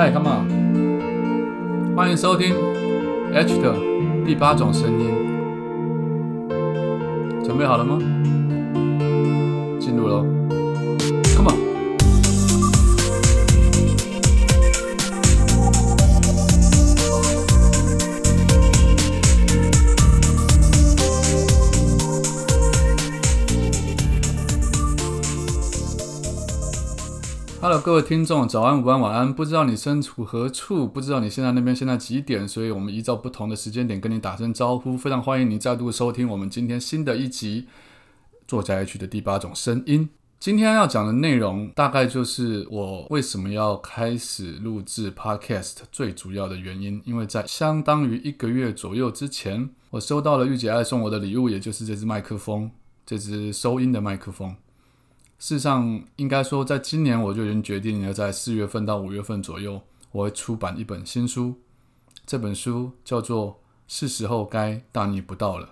嗨，Come on！欢迎收听 H 的第八种声音，准备好了吗？进入喽各位听众，早安、午安、晚安。不知道你身处何处，不知道你现在那边现在几点，所以我们依照不同的时间点跟你打声招呼。非常欢迎你再度收听我们今天新的一集作家 H 的第八种声音。今天要讲的内容，大概就是我为什么要开始录制 Podcast 最主要的原因。因为在相当于一个月左右之前，我收到了玉姐爱送我的礼物，也就是这支麦克风，这支收音的麦克风。事实上，应该说，在今年我就已经决定了，在四月份到五月份左右，我会出版一本新书。这本书叫做《是时候该大逆不道了》。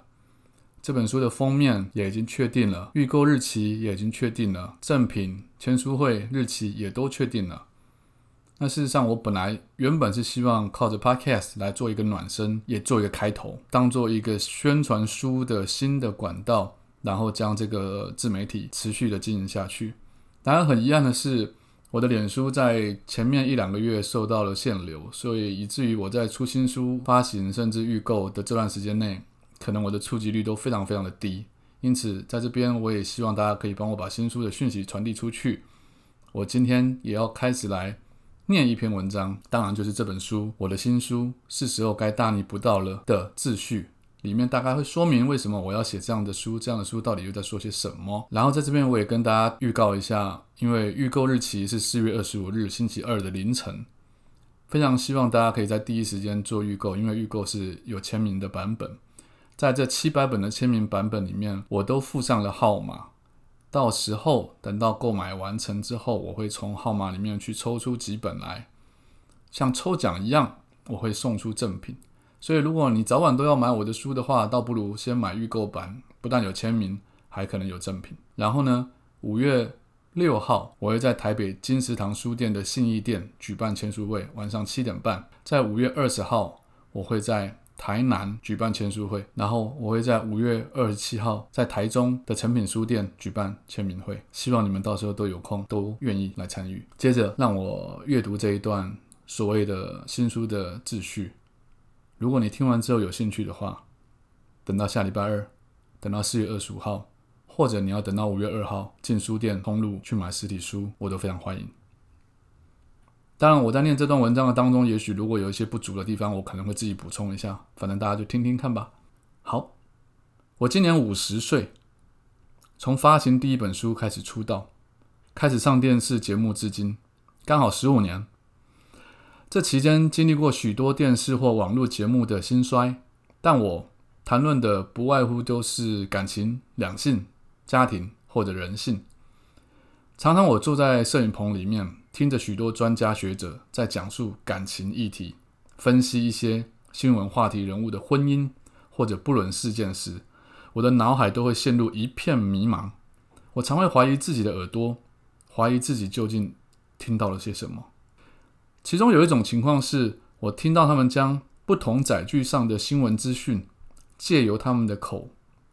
这本书的封面也已经确定了，预购日期也已经确定了，赠品签书会日期也都确定了。那事实上，我本来原本是希望靠着 Podcast 来做一个暖身，也做一个开头，当做一个宣传书的新的管道。然后将这个自媒体持续的经营下去。当然，很遗憾的是，我的脸书在前面一两个月受到了限流，所以以至于我在出新书发行甚至预购的这段时间内，可能我的触及率都非常非常的低。因此，在这边我也希望大家可以帮我把新书的讯息传递出去。我今天也要开始来念一篇文章，当然就是这本书，我的新书是时候该大逆不道了的自序。里面大概会说明为什么我要写这样的书，这样的书到底又在说些什么。然后在这边我也跟大家预告一下，因为预购日期是四月二十五日星期二的凌晨，非常希望大家可以在第一时间做预购，因为预购是有签名的版本。在这七百本的签名版本里面，我都附上了号码，到时候等到购买完成之后，我会从号码里面去抽出几本来，像抽奖一样，我会送出赠品。所以，如果你早晚都要买我的书的话，倒不如先买预购版，不但有签名，还可能有赠品。然后呢，五月六号我会在台北金石堂书店的信义店举办签书会，晚上七点半。在五月二十号，我会在台南举办签书会，然后我会在五月二十七号在台中的诚品书店举办签名会。希望你们到时候都有空，都愿意来参与。接着，让我阅读这一段所谓的新书的秩序。如果你听完之后有兴趣的话，等到下礼拜二，等到四月二十五号，或者你要等到五月二号进书店通路去买实体书，我都非常欢迎。当然，我在念这段文章的当中，也许如果有一些不足的地方，我可能会自己补充一下。反正大家就听听看吧。好，我今年五十岁，从发行第一本书开始出道，开始上电视节目至今，刚好十五年。这期间经历过许多电视或网络节目的兴衰，但我谈论的不外乎都是感情、两性、家庭或者人性。常常我坐在摄影棚里面，听着许多专家学者在讲述感情议题，分析一些新闻话题人物的婚姻或者不伦事件时，我的脑海都会陷入一片迷茫。我常会怀疑自己的耳朵，怀疑自己究竟听到了些什么。其中有一种情况是，我听到他们将不同载具上的新闻资讯，借由他们的口，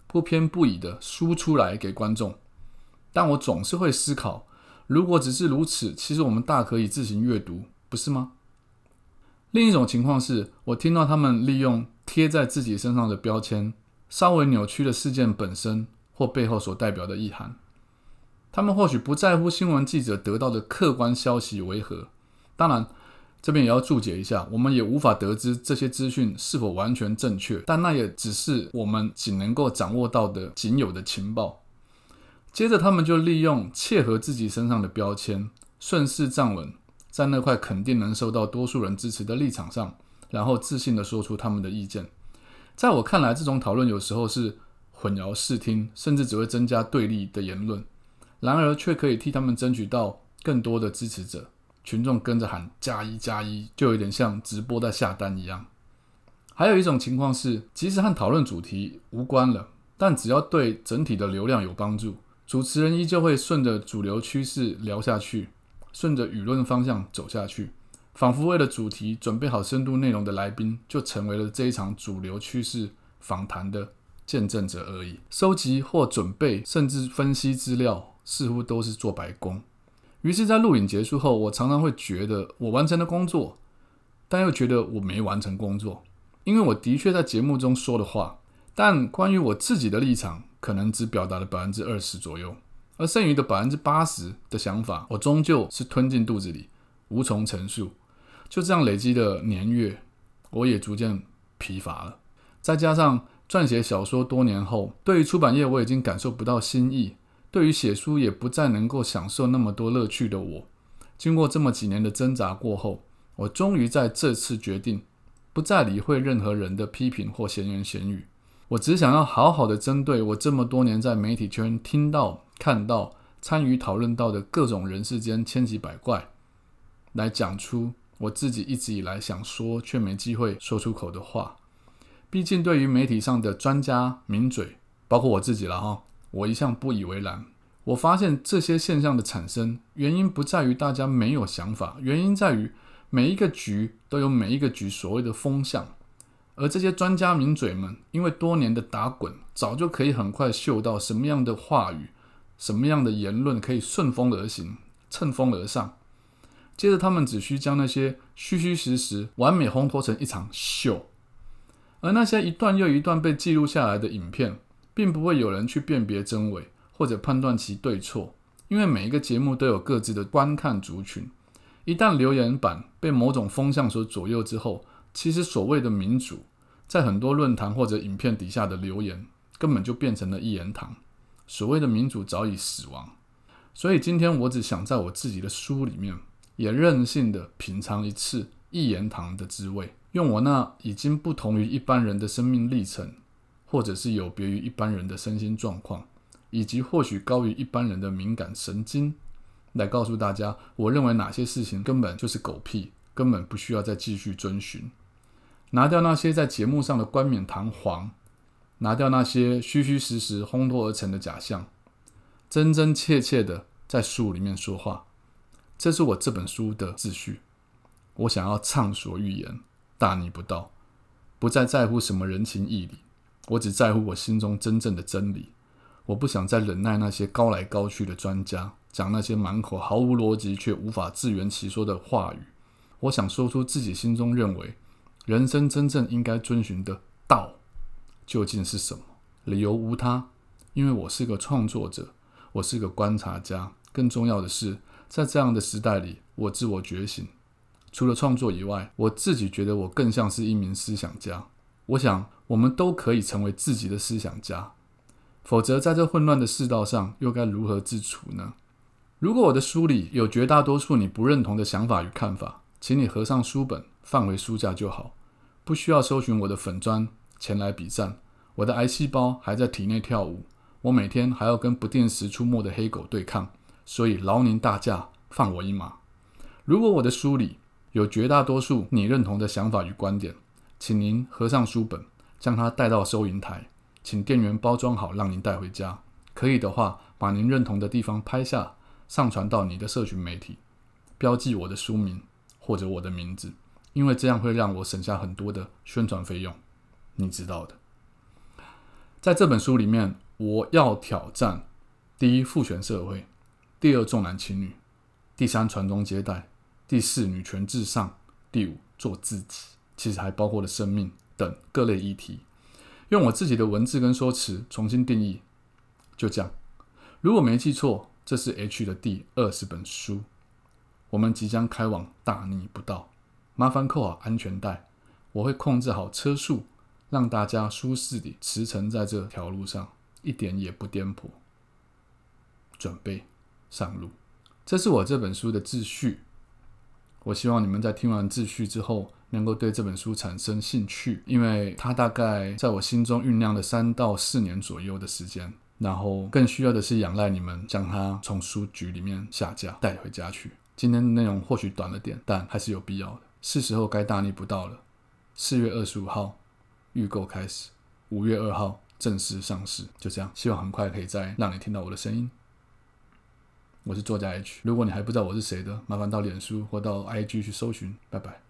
不偏不倚的输出来给观众。但我总是会思考，如果只是如此，其实我们大可以自行阅读，不是吗？另一种情况是，我听到他们利用贴在自己身上的标签，稍微扭曲了事件本身或背后所代表的意涵。他们或许不在乎新闻记者得到的客观消息为何，当然。这边也要注解一下，我们也无法得知这些资讯是否完全正确，但那也只是我们仅能够掌握到的仅有的情报。接着，他们就利用切合自己身上的标签，顺势站稳在那块肯定能受到多数人支持的立场上，然后自信地说出他们的意见。在我看来，这种讨论有时候是混淆视听，甚至只会增加对立的言论，然而却可以替他们争取到更多的支持者。群众跟着喊加一加一，就有点像直播在下单一样。还有一种情况是，即使和讨论主题无关了，但只要对整体的流量有帮助，主持人依旧会顺着主流趋势聊下去，顺着舆论方向走下去，仿佛为了主题准备好深度内容的来宾，就成为了这一场主流趋势访谈的见证者而已。收集或准备，甚至分析资料，似乎都是做白工。于是，在录影结束后，我常常会觉得我完成了工作，但又觉得我没完成工作，因为我的确在节目中说的话，但关于我自己的立场，可能只表达了百分之二十左右。而剩余的百分之八十的想法，我终究是吞进肚子里，无从陈述。就这样累积的年月，我也逐渐疲乏了。再加上撰写小说多年后，对于出版业我已经感受不到新意，对于写书也不再能够享受那么多乐趣的我，经过这么几年的挣扎过后，我终于在这次决定，不再理会任何人的批评或闲言闲语。我只想要好好的针对我这么多年在媒体圈听到。看到、参与讨论到的各种人世间千奇百怪，来讲出我自己一直以来想说却没机会说出口的话。毕竟，对于媒体上的专家名嘴，包括我自己了哈，我一向不以为然。我发现这些现象的产生原因不在于大家没有想法，原因在于每一个局都有每一个局所谓的风向，而这些专家名嘴们因为多年的打滚，早就可以很快嗅到什么样的话语。什么样的言论可以顺风而行、乘风而上？接着，他们只需将那些虚虚实实完美烘托成一场秀，而那些一段又一段被记录下来的影片，并不会有人去辨别真伪或者判断其对错，因为每一个节目都有各自的观看族群。一旦留言板被某种风向所左右之后，其实所谓的民主，在很多论坛或者影片底下的留言，根本就变成了一言堂。所谓的民主早已死亡，所以今天我只想在我自己的书里面，也任性的品尝一次一言堂的滋味，用我那已经不同于一般人的生命历程，或者是有别于一般人的身心状况，以及或许高于一般人的敏感神经，来告诉大家，我认为哪些事情根本就是狗屁，根本不需要再继续遵循，拿掉那些在节目上的冠冕堂皇。拿掉那些虚虚实实烘托而成的假象，真真切切的在书里面说话，这是我这本书的秩序。我想要畅所欲言，大逆不道，不再在乎什么人情义理，我只在乎我心中真正的真理。我不想再忍耐那些高来高去的专家讲那些满口毫无逻辑却无法自圆其说的话语。我想说出自己心中认为人生真正应该遵循的道。究竟是什么？理由无他，因为我是个创作者，我是个观察家。更重要的是，在这样的时代里，我自我觉醒。除了创作以外，我自己觉得我更像是一名思想家。我想，我们都可以成为自己的思想家。否则，在这混乱的世道上，又该如何自处呢？如果我的书里有绝大多数你不认同的想法与看法，请你合上书本，放回书架就好，不需要搜寻我的粉砖。前来比战，我的癌细胞还在体内跳舞，我每天还要跟不定时出没的黑狗对抗，所以劳您大驾放我一马。如果我的书里有绝大多数你认同的想法与观点，请您合上书本，将它带到收银台，请店员包装好，让您带回家。可以的话，把您认同的地方拍下，上传到你的社群媒体，标记我的书名或者我的名字，因为这样会让我省下很多的宣传费用。你知道的，在这本书里面，我要挑战：第一，父权社会；第二，重男轻女；第三，传宗接代；第四，女权至上；第五，做自己。其实还包括了生命等各类议题。用我自己的文字跟说辞重新定义，就这样。如果没记错，这是 H 的第二十本书。我们即将开往大逆不道，麻烦扣好安全带，我会控制好车速。让大家舒适地驰骋在这条路上，一点也不颠簸。准备上路，这是我这本书的秩序。我希望你们在听完秩序之后，能够对这本书产生兴趣，因为它大概在我心中酝酿了三到四年左右的时间。然后更需要的是仰赖你们将它从书局里面下架带回家去。今天的内容或许短了点，但还是有必要的。是时候该大逆不道了。四月二十五号。预购开始，五月二号正式上市，就这样。希望很快可以再让你听到我的声音。我是作家 H。如果你还不知道我是谁的，麻烦到脸书或到 IG 去搜寻。拜拜。